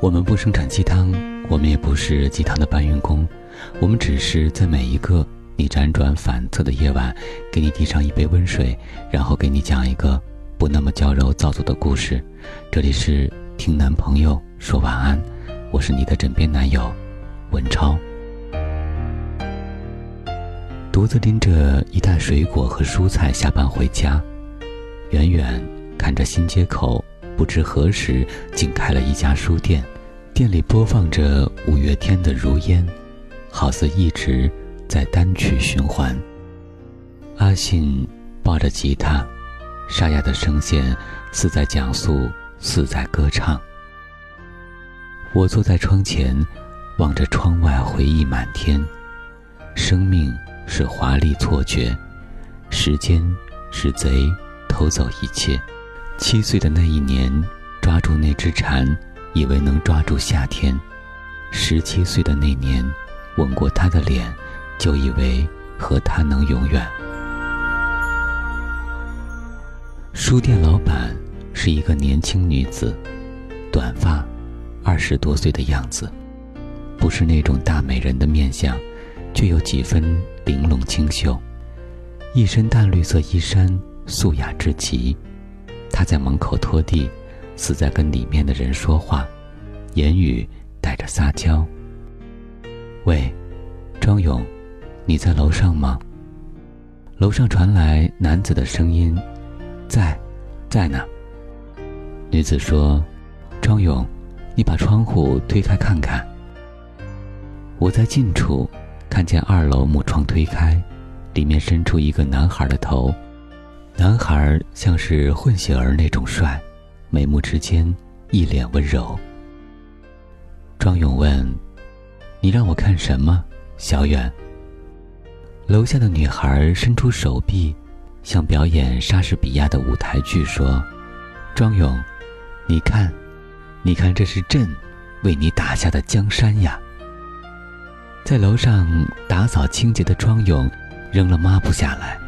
我们不生产鸡汤，我们也不是鸡汤的搬运工，我们只是在每一个你辗转反侧的夜晚，给你递上一杯温水，然后给你讲一个不那么娇柔造作的故事。这里是听男朋友说晚安，我是你的枕边男友文超。独自拎着一袋水果和蔬菜下班回家，远远看着新街口。不知何时，竟开了一家书店，店里播放着五月天的《如烟》，好似一直在单曲循环。阿信抱着吉他，沙哑的声线似在讲述，似在歌唱。我坐在窗前，望着窗外回忆满天。生命是华丽错觉，时间是贼，偷走一切。七岁的那一年，抓住那只蝉，以为能抓住夏天；十七岁的那年，吻过他的脸，就以为和他能永远。书店老板是一个年轻女子，短发，二十多岁的样子，不是那种大美人的面相，却有几分玲珑清秀，一身淡绿色衣衫，素雅至极。他在门口拖地，似在跟里面的人说话，言语带着撒娇。喂，庄勇，你在楼上吗？楼上传来男子的声音：“在，在呢。”女子说：“庄勇，你把窗户推开看看。”我在近处看见二楼木窗推开，里面伸出一个男孩的头。男孩像是混血儿那种帅，眉目之间一脸温柔。庄勇问：“你让我看什么？”小远。楼下的女孩伸出手臂，像表演莎士比亚的舞台剧说：“庄勇，你看，你看，这是朕为你打下的江山呀。”在楼上打扫清洁的庄勇扔了抹布下来。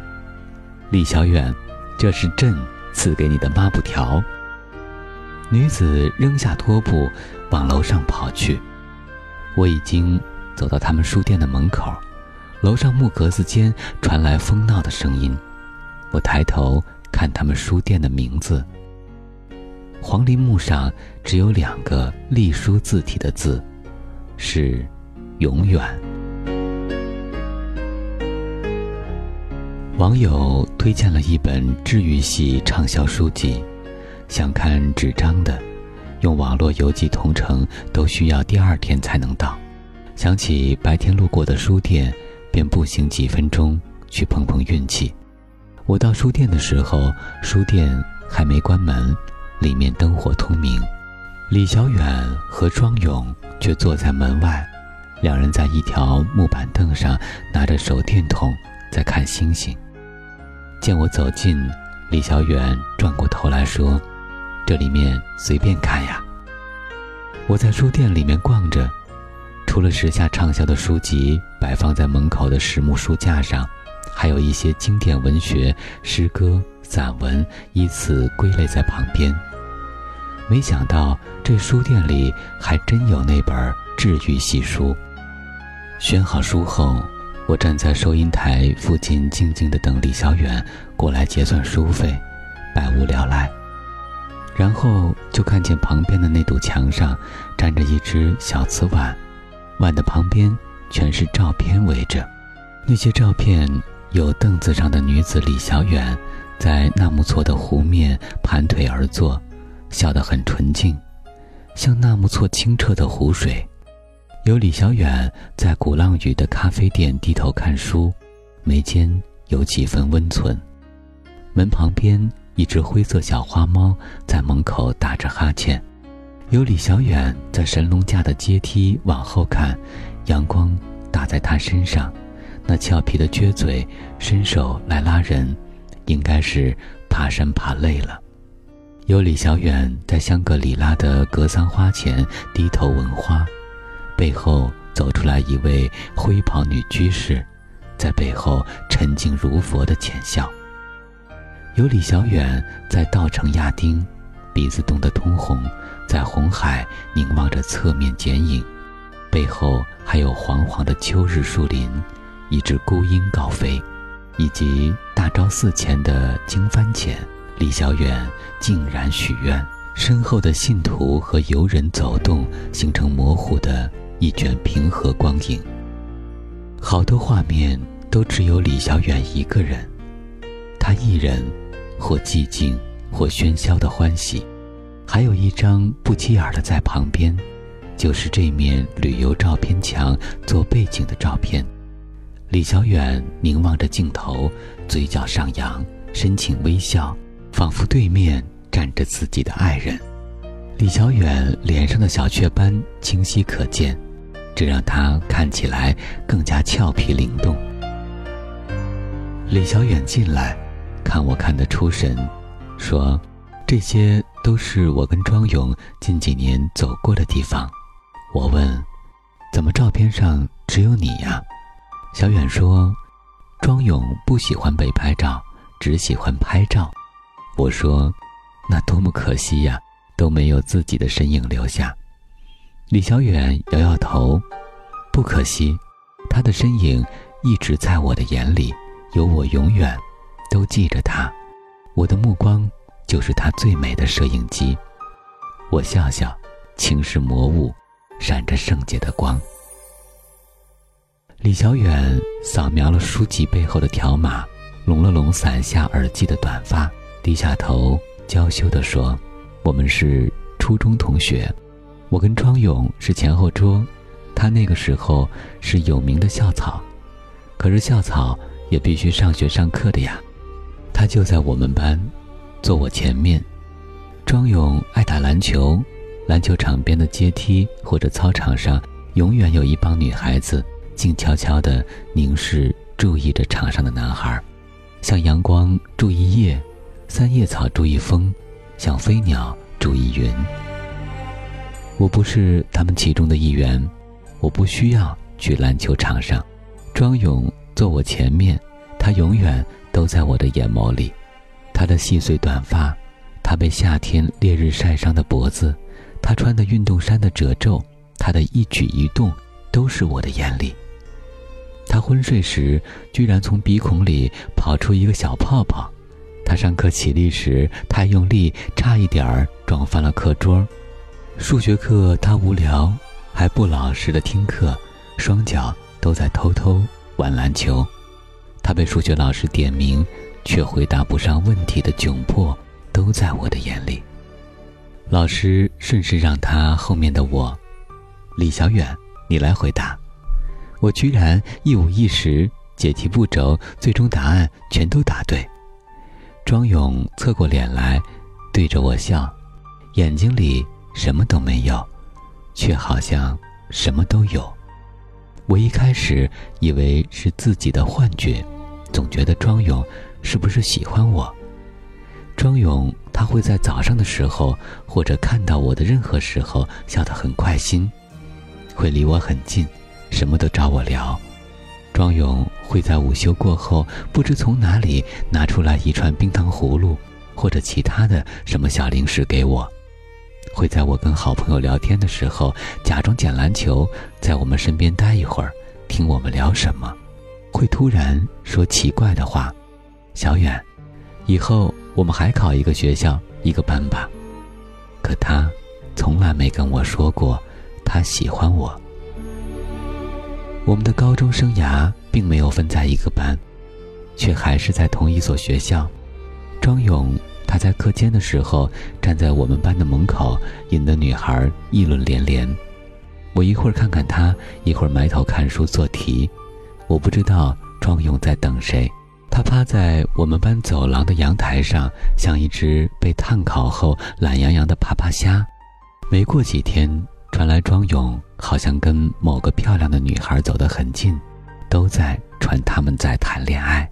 李小远。这是朕赐给你的抹布条。女子扔下拖布，往楼上跑去。我已经走到他们书店的门口，楼上木格子间传来疯闹的声音。我抬头看他们书店的名字。黄梨木上只有两个隶书字体的字，是“永远”。网友推荐了一本治愈系畅销书籍，想看纸张的，用网络邮寄同城都需要第二天才能到。想起白天路过的书店，便步行几分钟去碰碰运气。我到书店的时候，书店还没关门，里面灯火通明。李小远和庄勇却坐在门外，两人在一条木板凳上拿着手电筒在看星星。见我走近，李小远转过头来说：“这里面随便看呀。”我在书店里面逛着，除了时下畅销的书籍摆放在门口的实木书架上，还有一些经典文学、诗歌、散文依次归类在旁边。没想到这书店里还真有那本治愈系书。选好书后。我站在收银台附近，静静地等李小远过来结算书费，百无聊赖。然后就看见旁边的那堵墙上站着一只小瓷碗，碗的旁边全是照片围着。那些照片有凳子上的女子李小远，在纳木错的湖面盘腿而坐，笑得很纯净，像纳木错清澈的湖水。有李小远在鼓浪屿的咖啡店低头看书，眉间有几分温存。门旁边一只灰色小花猫在门口打着哈欠。有李小远在神农架的阶梯往后看，阳光打在他身上，那俏皮的撅嘴，伸手来拉人，应该是爬山爬累了。有李小远在香格里拉的格桑花前低头闻花。背后走出来一位灰袍女居士，在背后沉静如佛的浅笑。有李小远在稻城亚丁，鼻子冻得通红，在红海凝望着侧面剪影，背后还有黄黄的秋日树林，一只孤鹰高飞，以及大昭寺前的经幡前，李小远竟然许愿，身后的信徒和游人走动，形成模糊的一卷平和光影。好多画面都只有李小远一个人，他一人，或寂静。或喧嚣的欢喜，还有一张不起眼的在旁边，就是这面旅游照片墙做背景的照片。李小远凝望着镜头，嘴角上扬，深情微笑，仿佛对面站着自己的爱人。李小远脸上的小雀斑清晰可见，这让他看起来更加俏皮灵动。李小远进来，看我看得出神。说：“这些都是我跟庄勇近几年走过的地方。”我问：“怎么照片上只有你呀？”小远说：“庄勇不喜欢被拍照，只喜欢拍照。”我说：“那多么可惜呀，都没有自己的身影留下。”李小远摇摇头：“不可惜，他的身影一直在我的眼里，有我永远都记着他。”我的目光就是他最美的摄影机。我笑笑，情是魔物，闪着圣洁的光。李小远扫描了书籍背后的条码，拢了拢伞下耳机的短发，低下头，娇羞地说：“我们是初中同学，我跟庄勇是前后桌，他那个时候是有名的校草，可是校草也必须上学上课的呀。”他就在我们班，坐我前面。庄勇爱打篮球，篮球场边的阶梯或者操场上，永远有一帮女孩子静悄悄地凝视、注意着场上的男孩，像阳光注意叶，三叶草注意风，像飞鸟注意云。我不是他们其中的一员，我不需要去篮球场上。庄勇坐我前面，他永远。都在我的眼眸里，他的细碎短发，他被夏天烈日晒伤的脖子，他穿的运动衫的褶皱，他的一举一动，都是我的眼里。他昏睡时，居然从鼻孔里跑出一个小泡泡；他上课起立时太用力，差一点儿撞翻了课桌；数学课他无聊，还不老实的听课，双脚都在偷偷玩篮球。他被数学老师点名，却回答不上问题的窘迫，都在我的眼里。老师顺势让他后面的我，李小远，你来回答。我居然一五一十，解题步骤、最终答案全都答对。庄勇侧过脸来，对着我笑，眼睛里什么都没有，却好像什么都有。我一开始以为是自己的幻觉。总觉得庄勇是不是喜欢我？庄勇他会在早上的时候，或者看到我的任何时候笑得很开心，会离我很近，什么都找我聊。庄勇会在午休过后，不知从哪里拿出来一串冰糖葫芦，或者其他的什么小零食给我。会在我跟好朋友聊天的时候，假装捡篮球，在我们身边待一会儿，听我们聊什么。会突然说奇怪的话，小远，以后我们还考一个学校一个班吧。可他从来没跟我说过他喜欢我。我们的高中生涯并没有分在一个班，却还是在同一所学校。庄勇他在课间的时候站在我们班的门口，引得女孩议论连连。我一会儿看看他，一会儿埋头看书做题。我不知道庄勇在等谁，他趴在我们班走廊的阳台上，像一只被炭烤后懒洋洋的趴趴虾。没过几天，传来庄勇好像跟某个漂亮的女孩走得很近，都在传他们在谈恋爱。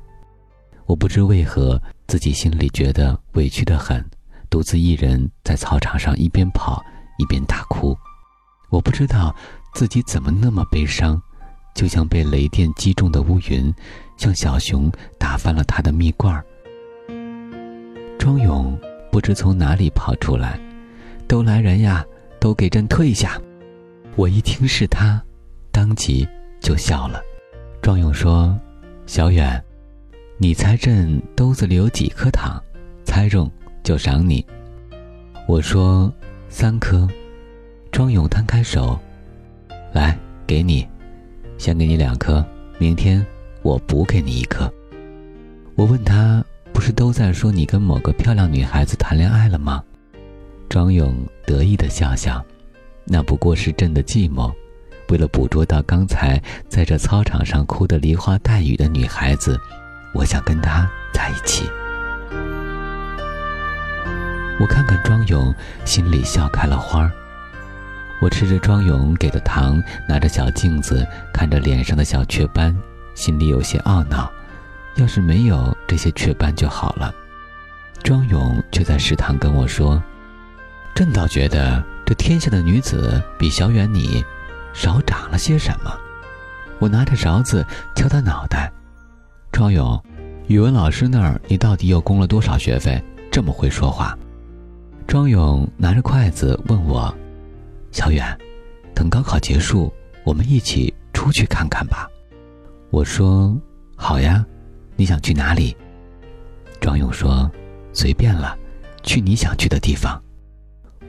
我不知为何自己心里觉得委屈的很，独自一人在操场上一边跑一边大哭。我不知道自己怎么那么悲伤。就像被雷电击中的乌云，像小熊打翻了他的蜜罐儿。庄勇不知从哪里跑出来：“都来人呀，都给朕退下！”我一听是他，当即就笑了。庄勇说：“小远，你猜朕兜子里有几颗糖？猜中就赏你。”我说：“三颗。”庄勇摊开手：“来，给你，先给你两颗，明天我补给你一颗。”我问他。不是都在说你跟某个漂亮女孩子谈恋爱了吗？庄勇得意的笑笑，那不过是朕的计谋。为了捕捉到刚才在这操场上哭得梨花带雨的女孩子，我想跟他在一起。我看看庄勇，心里笑开了花儿。我吃着庄勇给的糖，拿着小镜子看着脸上的小雀斑，心里有些懊恼。要是没有这些雀斑就好了，庄勇却在食堂跟我说：“朕倒觉得这天下的女子比小远你少长了些什么。”我拿着勺子敲他脑袋：“庄勇，语文老师那儿你到底又供了多少学费？这么会说话？”庄勇拿着筷子问我：“小远，等高考结束，我们一起出去看看吧。”我说：“好呀。”你想去哪里？庄勇说：“随便了，去你想去的地方。”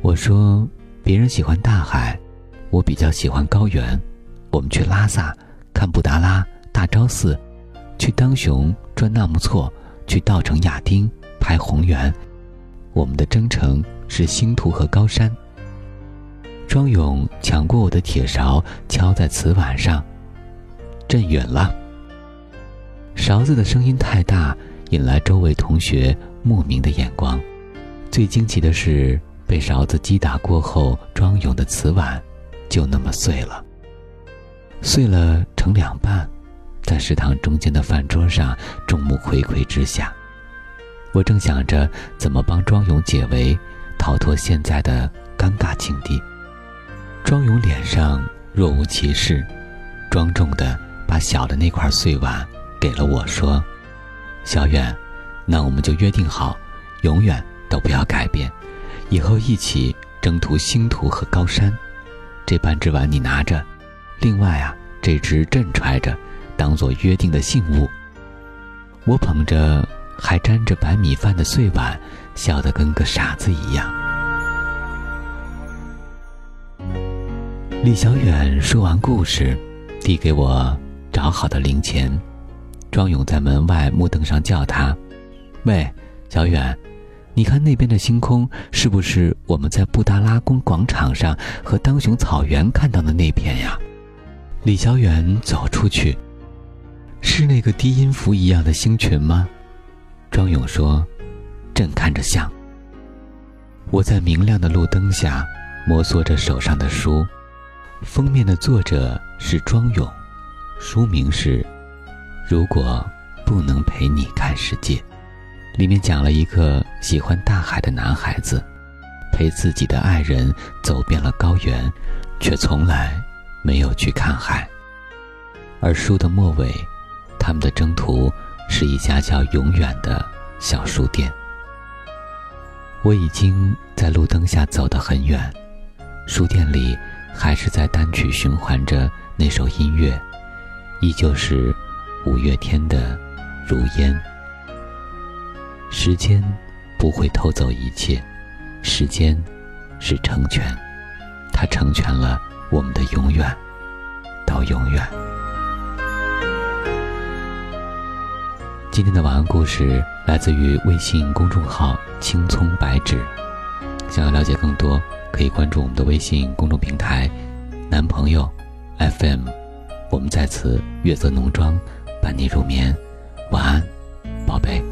我说：“别人喜欢大海，我比较喜欢高原。我们去拉萨看布达拉、大昭寺，去当雄转纳木错，去稻城亚丁拍红原。我们的征程是星图和高山。”庄勇抢过我的铁勺，敲在瓷碗上，震远了。勺子的声音太大，引来周围同学莫名的眼光。最惊奇的是，被勺子击打过后，庄勇的瓷碗就那么碎了，碎了成两半，在食堂中间的饭桌上，众目睽睽之下。我正想着怎么帮庄勇解围，逃脱现在的尴尬境地。庄勇脸上若无其事，庄重的把小的那块碎碗。给了我说：“小远，那我们就约定好，永远都不要改变，以后一起征途星途和高山。这半只碗你拿着，另外啊，这只朕揣着，当做约定的信物。”我捧着还沾着白米饭的碎碗，笑得跟个傻子一样。李小远说完故事，递给我找好的零钱。庄勇在门外木凳上叫他：“喂，小远，你看那边的星空，是不是我们在布达拉宫广场上和当雄草原看到的那片呀？”李小远走出去：“是那个低音符一样的星群吗？”庄勇说：“朕看着像。”我在明亮的路灯下摩挲着手上的书，封面的作者是庄勇，书名是。如果不能陪你看世界，里面讲了一个喜欢大海的男孩子，陪自己的爱人走遍了高原，却从来没有去看海。而书的末尾，他们的征途是一家叫“永远”的小书店。我已经在路灯下走得很远，书店里还是在单曲循环着那首音乐，依旧是。五月天的《如烟》，时间不会偷走一切，时间是成全，它成全了我们的永远，到永远。今天的晚安故事来自于微信公众号“青葱白纸”，想要了解更多，可以关注我们的微信公众平台“男朋友 FM”，我们在此月色浓妆。伴你入眠，晚安，宝贝。